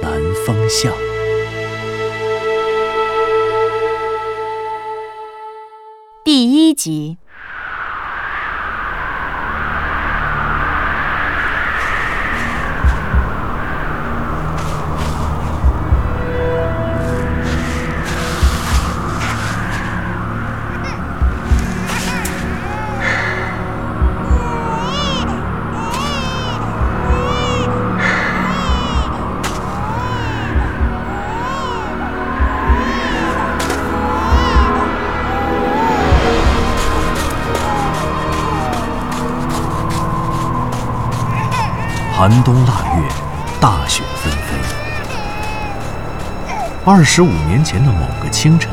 南风向》第一集。寒冬腊月，大雪纷飞。二十五年前的某个清晨，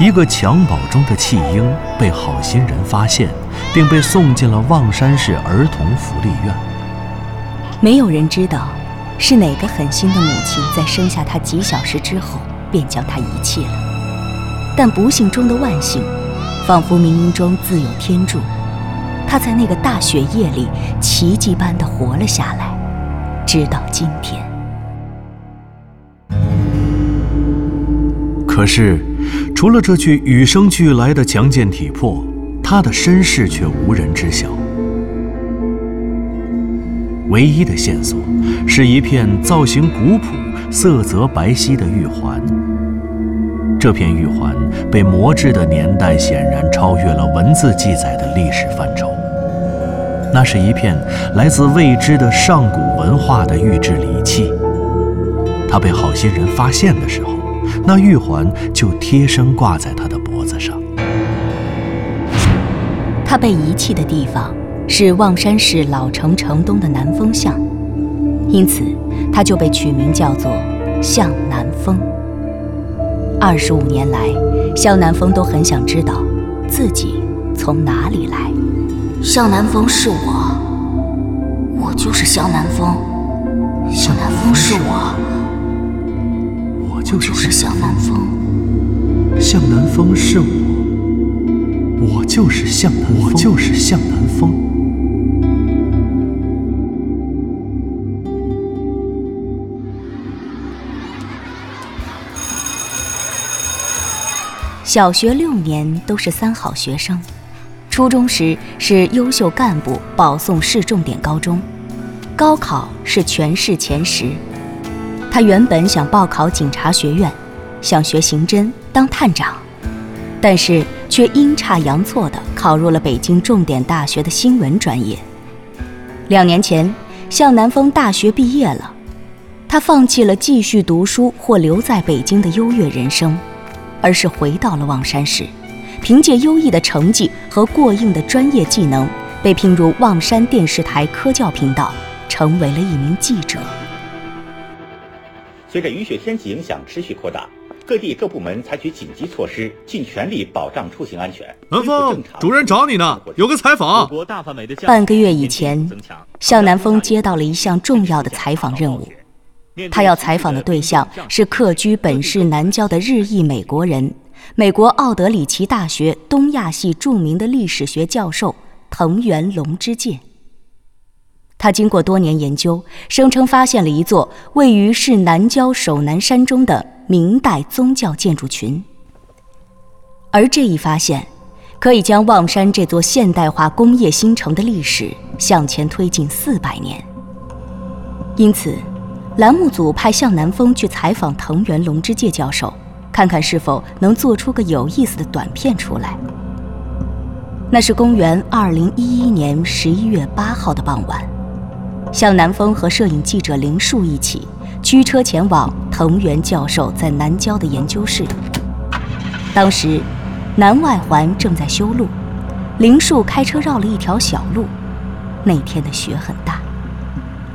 一个襁褓中的弃婴被好心人发现，并被送进了望山市儿童福利院。没有人知道，是哪个狠心的母亲在生下他几小时之后便将他遗弃了。但不幸中的万幸，仿佛冥冥中自有天助，他在那个大雪夜里奇迹般的活了下来。直到今天，可是，除了这具与生俱来的强健体魄，他的身世却无人知晓。唯一的线索是一片造型古朴、色泽白皙的玉环。这片玉环被磨制的年代显然超越了文字记载的历史范畴。那是一片来自未知的上古文化的玉制礼器。他被好心人发现的时候，那玉环就贴身挂在他的脖子上。他被遗弃的地方是望山市老城城东的南风巷，因此他就被取名叫做向南风。二十五年来，向南风都很想知道自己从哪里来。向南风是我，我就是向南风。向南风是我，我就是向南风。向南风是我，我就是向南风。我就是向南风。小学六年都是三好学生。初中时是优秀干部保送市重点高中，高考是全市前十。他原本想报考警察学院，想学刑侦当探长，但是却阴差阳错地考入了北京重点大学的新闻专业。两年前，向南风大学毕业了，他放弃了继续读书或留在北京的优越人生，而是回到了望山市。凭借优异的成绩和过硬的专业技能，被聘入望山电视台科教频道，成为了一名记者。随着雨雪天气影响持续扩大，各地各部门采取紧急措施，尽全力保障出行安全。南风，主任找你呢，有个采访。半个月以前，向南风接到了一项重要的采访任务，他要采访的对象是客居本市南郊的日裔美国人。美国奥德里奇大学东亚系著名的历史学教授藤原龙之介。他经过多年研究，声称发现了一座位于市南郊首南山中的明代宗教建筑群。而这一发现，可以将望山这座现代化工业新城的历史向前推进四百年。因此，栏目组派向南风去采访藤原龙之介教授。看看是否能做出个有意思的短片出来。那是公元二零一一年十一月八号的傍晚，向南风和摄影记者林树一起驱车前往藤原教授在南郊的研究室。当时，南外环正在修路，林树开车绕了一条小路。那天的雪很大，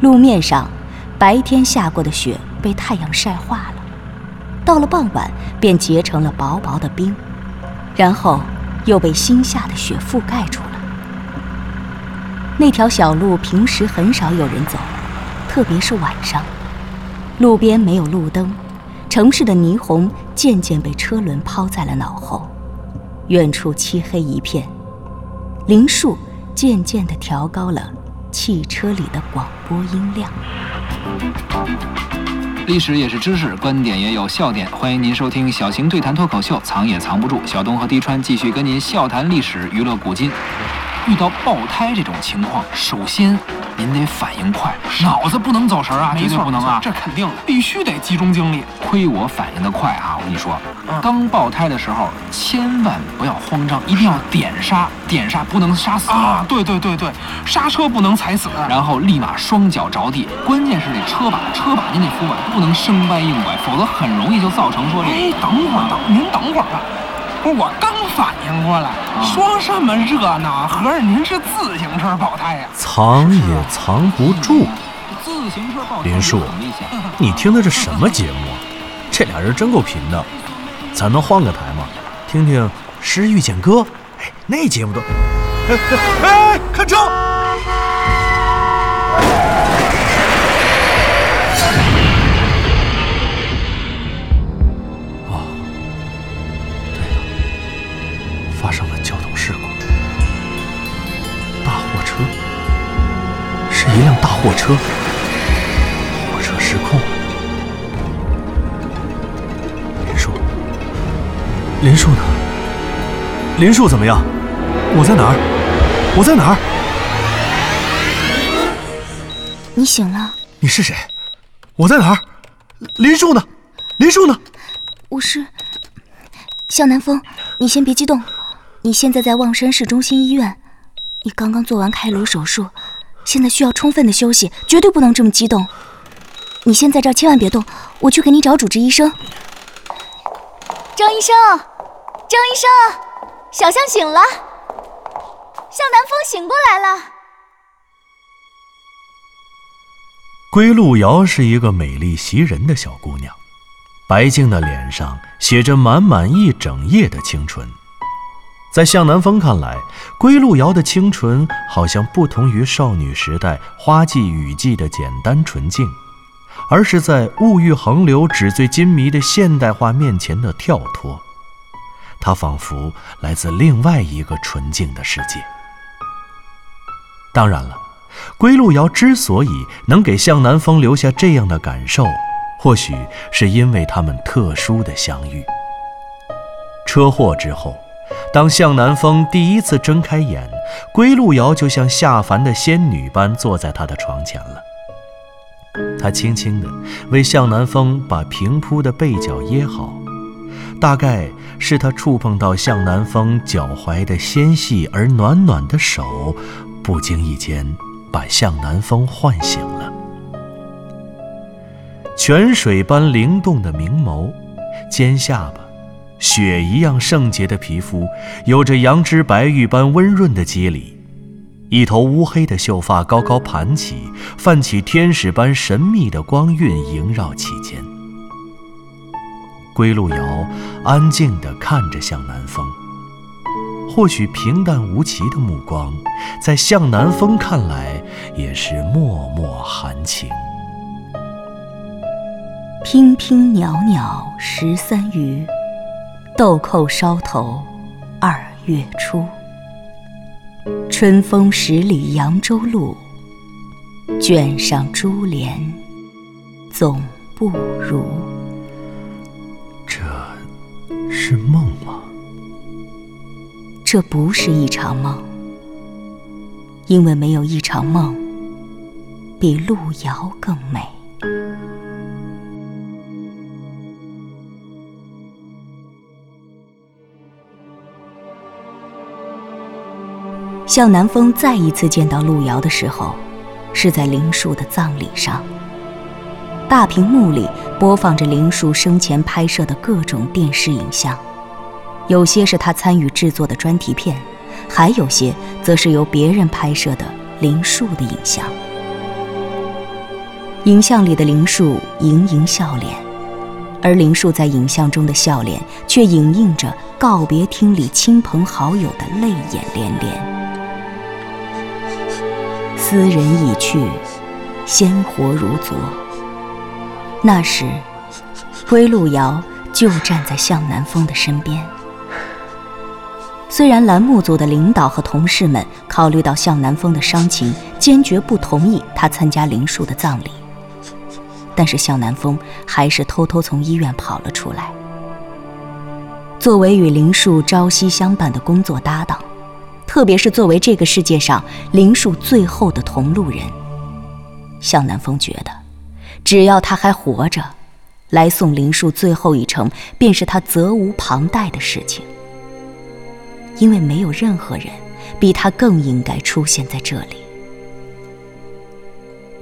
路面上白天下过的雪被太阳晒化了，到了傍晚便结成了薄薄的冰，然后又被新下的雪覆盖住了。那条小路平时很少有人走，特别是晚上，路边没有路灯，城市的霓虹渐渐被车轮抛在了脑后，远处漆黑一片。林树渐渐地调高了汽车里的广播音量。历史也是知识，观点也有笑点，欢迎您收听小型对谈脱口秀，藏也藏不住。小东和滴川继续跟您笑谈历史，娱乐古今。遇到爆胎这种情况，首先您得反应快，脑子不能走神啊，绝对不能啊，这肯定的必须得集中精力。亏我反应的快啊！我跟你说，刚爆胎的时候千万不要慌张，一定要点刹，点刹不能刹死啊！对对对对，刹车不能踩死，然后立马双脚着地，关键是这车把，车把您得扶稳，不能生掰硬拐，否则很容易就造成说这。哎，等会儿，等您等会儿啊！我刚反应过来，说什么热闹？合着您是自行车爆胎呀？藏也藏不住。自行车爆胎，林树，你听的这什么节目？这俩人真够贫的。咱能换个台吗？听听《诗遇见歌》。哎，那节目都…… 哎哎，看车！货车，货车失控了。林树，林树呢？林树怎么样？我在哪儿？我在哪儿？你醒了？你是谁？我在哪儿？林树呢？林树呢？我是向南风。你先别激动，你现在在望山市中心医院，你刚刚做完开颅手术。现在需要充分的休息，绝对不能这么激动。你先在这儿，千万别动，我去给你找主治医生。张医生，张医生，小象醒了，向南风醒过来了。归路遥是一个美丽袭人的小姑娘，白净的脸上写着满满一整夜的清纯。在向南风看来，归路遥的清纯好像不同于少女时代花季雨季的简单纯净，而是在物欲横流、纸醉金迷的现代化面前的跳脱。它仿佛来自另外一个纯净的世界。当然了，归路遥之所以能给向南风留下这样的感受，或许是因为他们特殊的相遇。车祸之后。当向南风第一次睁开眼，归路遥就像下凡的仙女般坐在他的床前了。他轻轻地为向南风把平铺的被角掖好，大概是他触碰到向南风脚踝的纤细而暖暖的手，不经意间把向南风唤醒了。泉水般灵动的明眸，尖下巴。雪一样圣洁的皮肤，有着羊脂白玉般温润的肌理，一头乌黑的秀发高高盘起，泛起天使般神秘的光晕萦绕其间。归路遥安静地看着向南风，或许平淡无奇的目光，在向南风看来也是脉脉含情。娉娉袅袅十三余。豆蔻梢头，二月初。春风十里扬州路，卷上珠帘总不如。这是梦吗？这不是一场梦，因为没有一场梦比路遥更美。向南风再一次见到路遥的时候，是在林树的葬礼上。大屏幕里播放着林树生前拍摄的各种电视影像，有些是他参与制作的专题片，还有些则是由别人拍摄的林树的影像。影像里的林树盈盈笑脸，而林树在影像中的笑脸却影映着告别厅里亲朋好友的泪眼连连。斯人已去，鲜活如昨。那时，归路遥就站在向南风的身边。虽然栏目组的领导和同事们考虑到向南风的伤情，坚决不同意他参加林树的葬礼，但是向南风还是偷偷从医院跑了出来。作为与林树朝夕相伴的工作搭档，特别是作为这个世界上林树最后的同路人，向南风觉得，只要他还活着，来送林树最后一程，便是他责无旁贷的事情。因为没有任何人比他更应该出现在这里。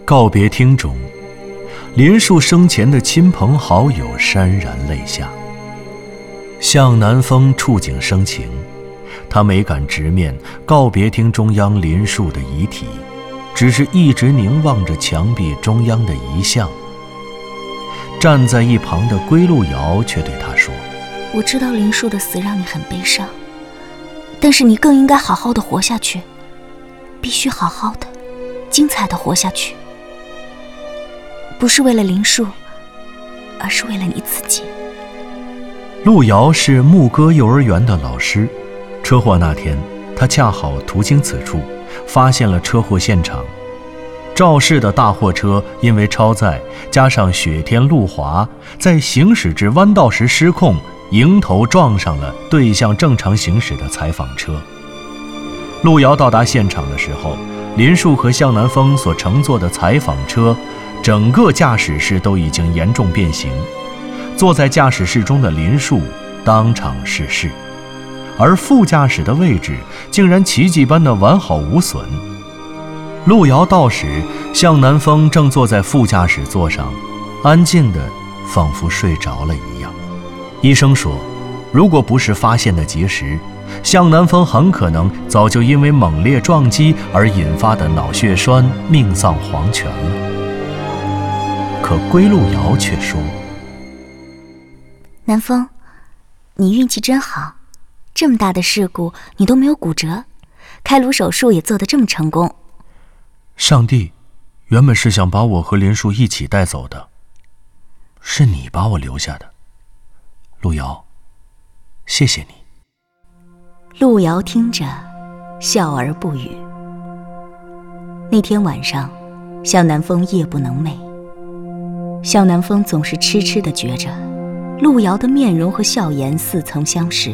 告别厅中，林树生前的亲朋好友潸然泪下。向南风触景生情，他没敢直面告别厅中央林树的遗体，只是一直凝望着墙壁中央的遗像。站在一旁的归路遥却对他说：“我知道林树的死让你很悲伤。”但是你更应该好好的活下去，必须好好的、精彩的活下去，不是为了林树，而是为了你自己。路遥是牧歌幼儿园的老师，车祸那天，他恰好途经此处，发现了车祸现场。肇事的大货车因为超载，加上雪天路滑，在行驶至弯道时失控。迎头撞上了对向正常行驶的采访车。路遥到达现场的时候，林树和向南风所乘坐的采访车，整个驾驶室都已经严重变形。坐在驾驶室中的林树当场逝世，而副驾驶的位置竟然奇迹般的完好无损。路遥到时，向南风正坐在副驾驶座上，安静的仿佛睡着了一样。医生说，如果不是发现的及时，向南风很可能早就因为猛烈撞击而引发的脑血栓命丧黄泉了。可归路遥却说：“南风，你运气真好，这么大的事故你都没有骨折，开颅手术也做得这么成功。上帝，原本是想把我和林树一起带走的，是你把我留下的。”路遥，谢谢你。路遥听着，笑而不语。那天晚上，向南风夜不能寐。向南风总是痴痴的觉着，路遥的面容和笑颜似曾相识，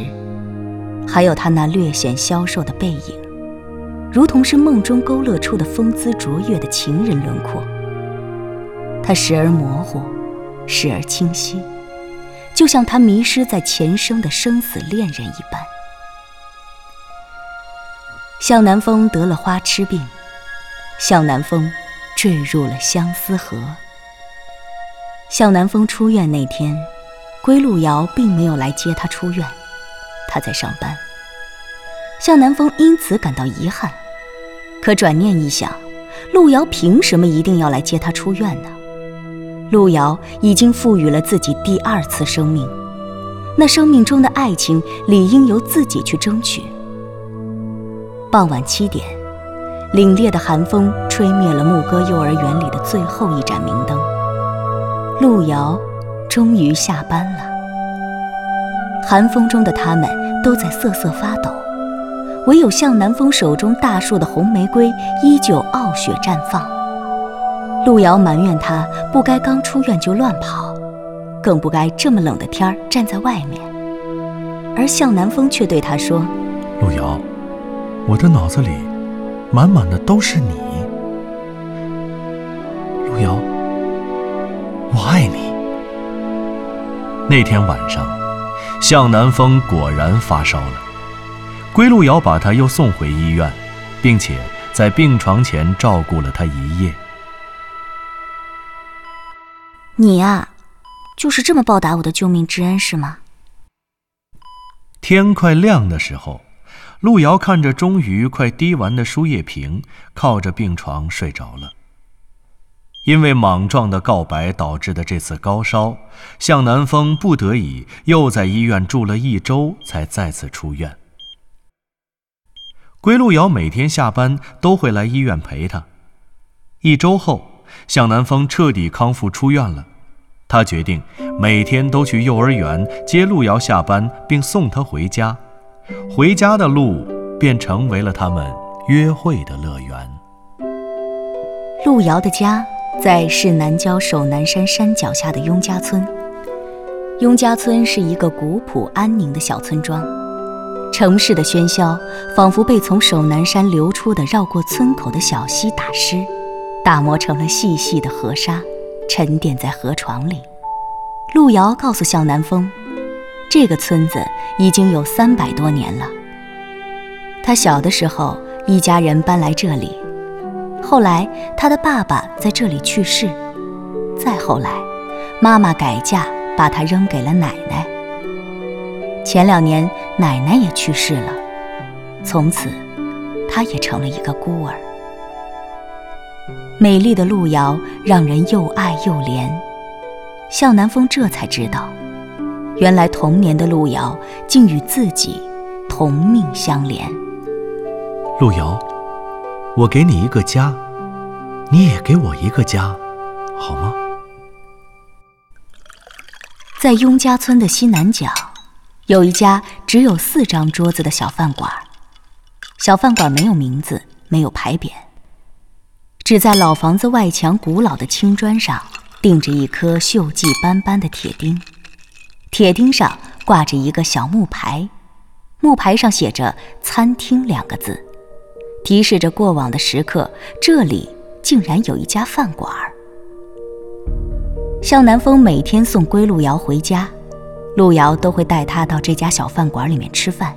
还有他那略显消瘦的背影，如同是梦中勾勒出的风姿卓越的情人轮廓。他时而模糊，时而清晰。就像他迷失在前生的生死恋人一般。向南风得了花痴病，向南风坠入了相思河。向南风出院那天，归路遥并没有来接他出院，他在上班。向南风因此感到遗憾，可转念一想，路遥凭什么一定要来接他出院呢？路遥已经赋予了自己第二次生命，那生命中的爱情理应由自己去争取。傍晚七点，凛冽的寒风吹灭了牧歌幼儿园里的最后一盏明灯。路遥终于下班了。寒风中的他们都在瑟瑟发抖，唯有向南风手中大树的红玫瑰依旧傲雪绽放。路遥埋怨他不该刚出院就乱跑，更不该这么冷的天儿站在外面。而向南风却对他说：“路遥，我的脑子里满满的都是你。路遥，我爱你。”那天晚上，向南风果然发烧了。归路遥把他又送回医院，并且在病床前照顾了他一夜。你呀，就是这么报答我的救命之恩是吗？天快亮的时候，路遥看着终于快滴完的输液瓶，靠着病床睡着了。因为莽撞的告白导致的这次高烧，向南风不得已又在医院住了一周，才再次出院。归路遥每天下班都会来医院陪他。一周后，向南风彻底康复出院了，他决定每天都去幼儿园接路遥下班，并送他回家。回家的路便成为了他们约会的乐园。路遥的家。在市南郊首南山山脚下的雍家村，雍家村是一个古朴安宁的小村庄。城市的喧嚣仿佛被从首南山流出的绕过村口的小溪打湿，打磨成了细细的河沙，沉淀在河床里。路遥告诉向南风，这个村子已经有三百多年了。他小的时候，一家人搬来这里。后来，他的爸爸在这里去世，再后来，妈妈改嫁，把他扔给了奶奶。前两年，奶奶也去世了，从此，他也成了一个孤儿。美丽的路遥让人又爱又怜，向南风这才知道，原来童年的路遥竟与自己同命相连。路遥。我给你一个家，你也给我一个家，好吗？在雍家村的西南角，有一家只有四张桌子的小饭馆。小饭馆没有名字，没有牌匾，只在老房子外墙古老的青砖上钉着一颗锈迹斑斑的铁钉，铁钉上挂着一个小木牌，木牌上写着“餐厅”两个字。提示着过往的时刻，这里竟然有一家饭馆。向南风每天送归路遥回家，路遥都会带他到这家小饭馆里面吃饭。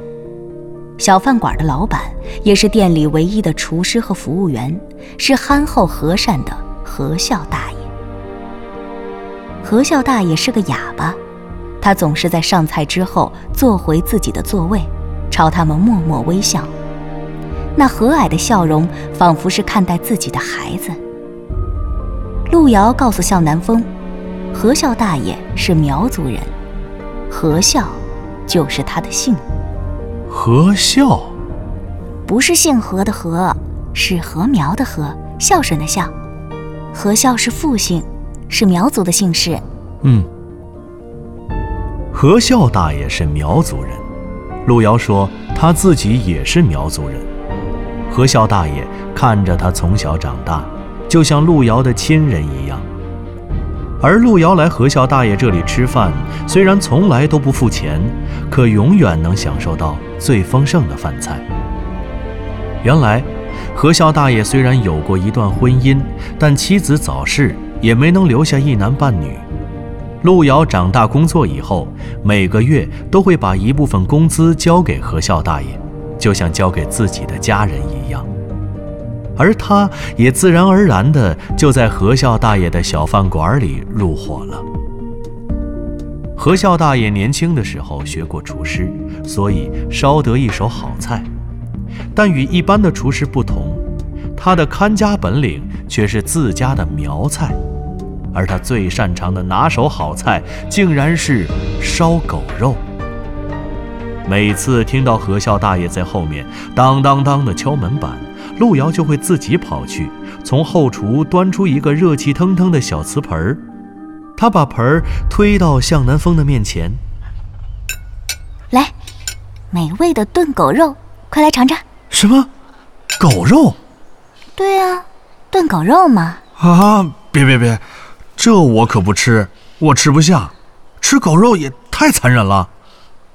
小饭馆的老板也是店里唯一的厨师和服务员，是憨厚和善的何笑大爷。何笑大爷是个哑巴，他总是在上菜之后坐回自己的座位，朝他们默默微笑。那和蔼的笑容，仿佛是看待自己的孩子。路遥告诉向南风，何笑大爷是苗族人，何笑就是他的姓。何笑，不是姓何的何，是禾苗的禾，孝顺的孝。何笑是父姓，是苗族的姓氏。嗯，何笑大爷是苗族人。路遥说他自己也是苗族人。何笑大爷看着他从小长大，就像路遥的亲人一样。而路遥来何笑大爷这里吃饭，虽然从来都不付钱，可永远能享受到最丰盛的饭菜。原来，何笑大爷虽然有过一段婚姻，但妻子早逝，也没能留下一男半女。路遥长大工作以后，每个月都会把一部分工资交给何笑大爷。就像交给自己的家人一样，而他也自然而然的就在何笑大爷的小饭馆里入伙了。何笑大爷年轻的时候学过厨师，所以烧得一手好菜，但与一般的厨师不同，他的看家本领却是自家的苗菜，而他最擅长的拿手好菜，竟然是烧狗肉。每次听到何笑大爷在后面当当当的敲门板，路遥就会自己跑去，从后厨端出一个热气腾腾的小瓷盆儿。他把盆儿推到向南风的面前，来，美味的炖狗肉，快来尝尝。什么？狗肉？对啊，炖狗肉嘛。啊！别别别，这我可不吃，我吃不下，吃狗肉也太残忍了。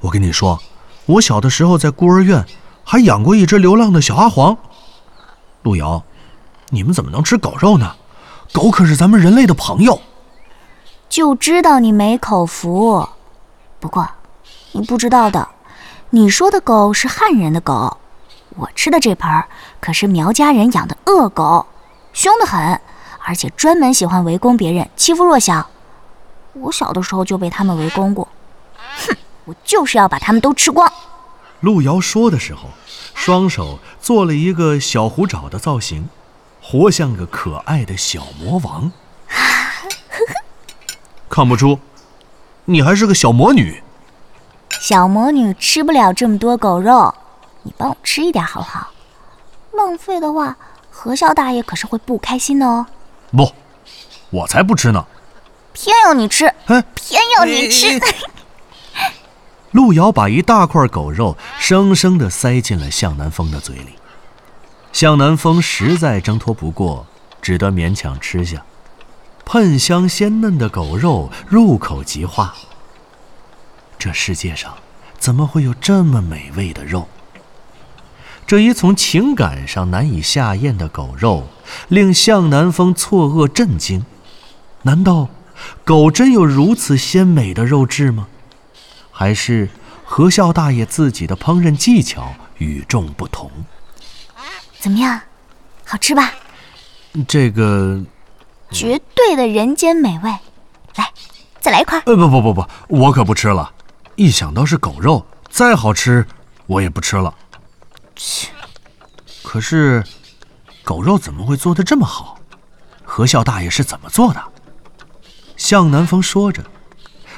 我跟你说。我小的时候在孤儿院，还养过一只流浪的小阿黄。陆瑶，你们怎么能吃狗肉呢？狗可是咱们人类的朋友。就知道你没口福。不过，你不知道的，你说的狗是汉人的狗，我吃的这盆可是苗家人养的恶狗，凶得很，而且专门喜欢围攻别人，欺负弱小。我小的时候就被他们围攻过。哼！我就是要把他们都吃光。路遥说的时候，双手做了一个小虎爪的造型，活像个可爱的小魔王。看不出，你还是个小魔女。小魔女吃不了这么多狗肉，你帮我吃一点好不好？浪费的话，何笑大爷可是会不开心的哦。不，我才不吃呢。偏要你吃，偏要你吃。路遥把一大块狗肉生生地塞进了向南风的嘴里，向南风实在挣脱不过，只得勉强吃下。喷香鲜嫩的狗肉入口即化。这世界上怎么会有这么美味的肉？这一从情感上难以下咽的狗肉，令向南风错愕震惊。难道狗真有如此鲜美的肉质吗？还是何笑大爷自己的烹饪技巧与众不同。怎么样，好吃吧？这个绝对的人间美味。来，再来一块。呃，不不不不，我可不吃了。一想到是狗肉，再好吃我也不吃了。切！可是，狗肉怎么会做的这么好？何笑大爷是怎么做的？向南风说着。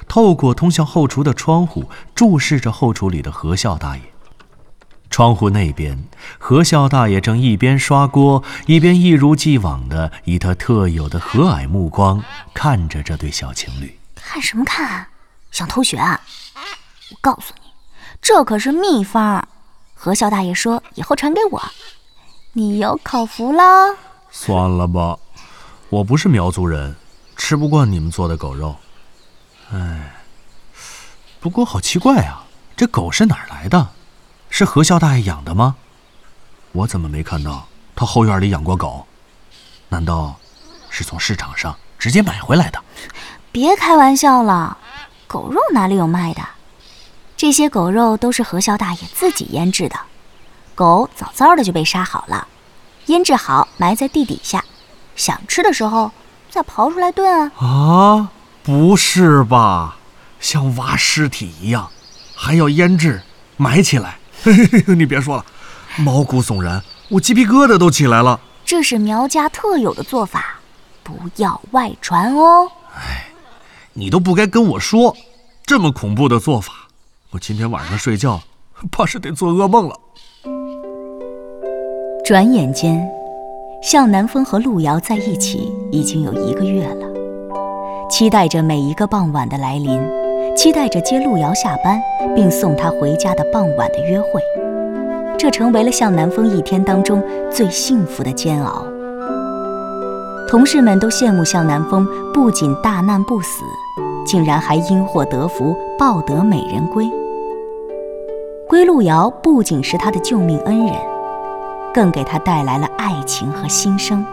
透过通向后厨的窗户，注视着后厨里的何笑大爷。窗户那边，何笑大爷正一边刷锅，一边一如既往的以他特有的和蔼目光看着这对小情侣。看什么看？想偷学啊？我告诉你，这可是秘方。何笑大爷说以后传给我，你有口福了。算了吧，我不是苗族人，吃不惯你们做的狗肉。哎，不过好奇怪啊，这狗是哪儿来的？是何笑大爷养的吗？我怎么没看到他后院里养过狗？难道是从市场上直接买回来的？别开玩笑了，狗肉哪里有卖的？这些狗肉都是何笑大爷自己腌制的。狗早早的就被杀好了，腌制好埋在地底下，想吃的时候再刨出来炖啊。啊。不是吧，像挖尸体一样，还要腌制、埋起来？你别说了，毛骨悚然，我鸡皮疙瘩都起来了。这是苗家特有的做法，不要外传哦。哎，你都不该跟我说，这么恐怖的做法，我今天晚上睡觉怕是得做噩梦了。转眼间，向南风和路遥在一起已经有一个月了。期待着每一个傍晚的来临，期待着接路遥下班并送他回家的傍晚的约会，这成为了向南风一天当中最幸福的煎熬。同事们都羡慕向南风，不仅大难不死，竟然还因祸得福，抱得美人归。归路遥不仅是他的救命恩人，更给他带来了爱情和新生。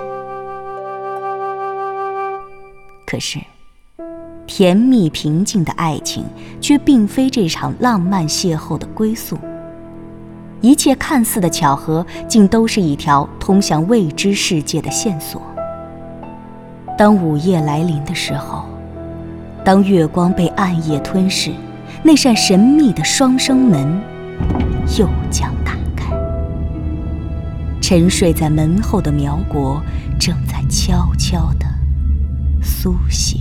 可是。甜蜜平静的爱情，却并非这场浪漫邂逅的归宿。一切看似的巧合，竟都是一条通向未知世界的线索。当午夜来临的时候，当月光被暗夜吞噬，那扇神秘的双生门又将打开。沉睡在门后的苗国，正在悄悄地苏醒。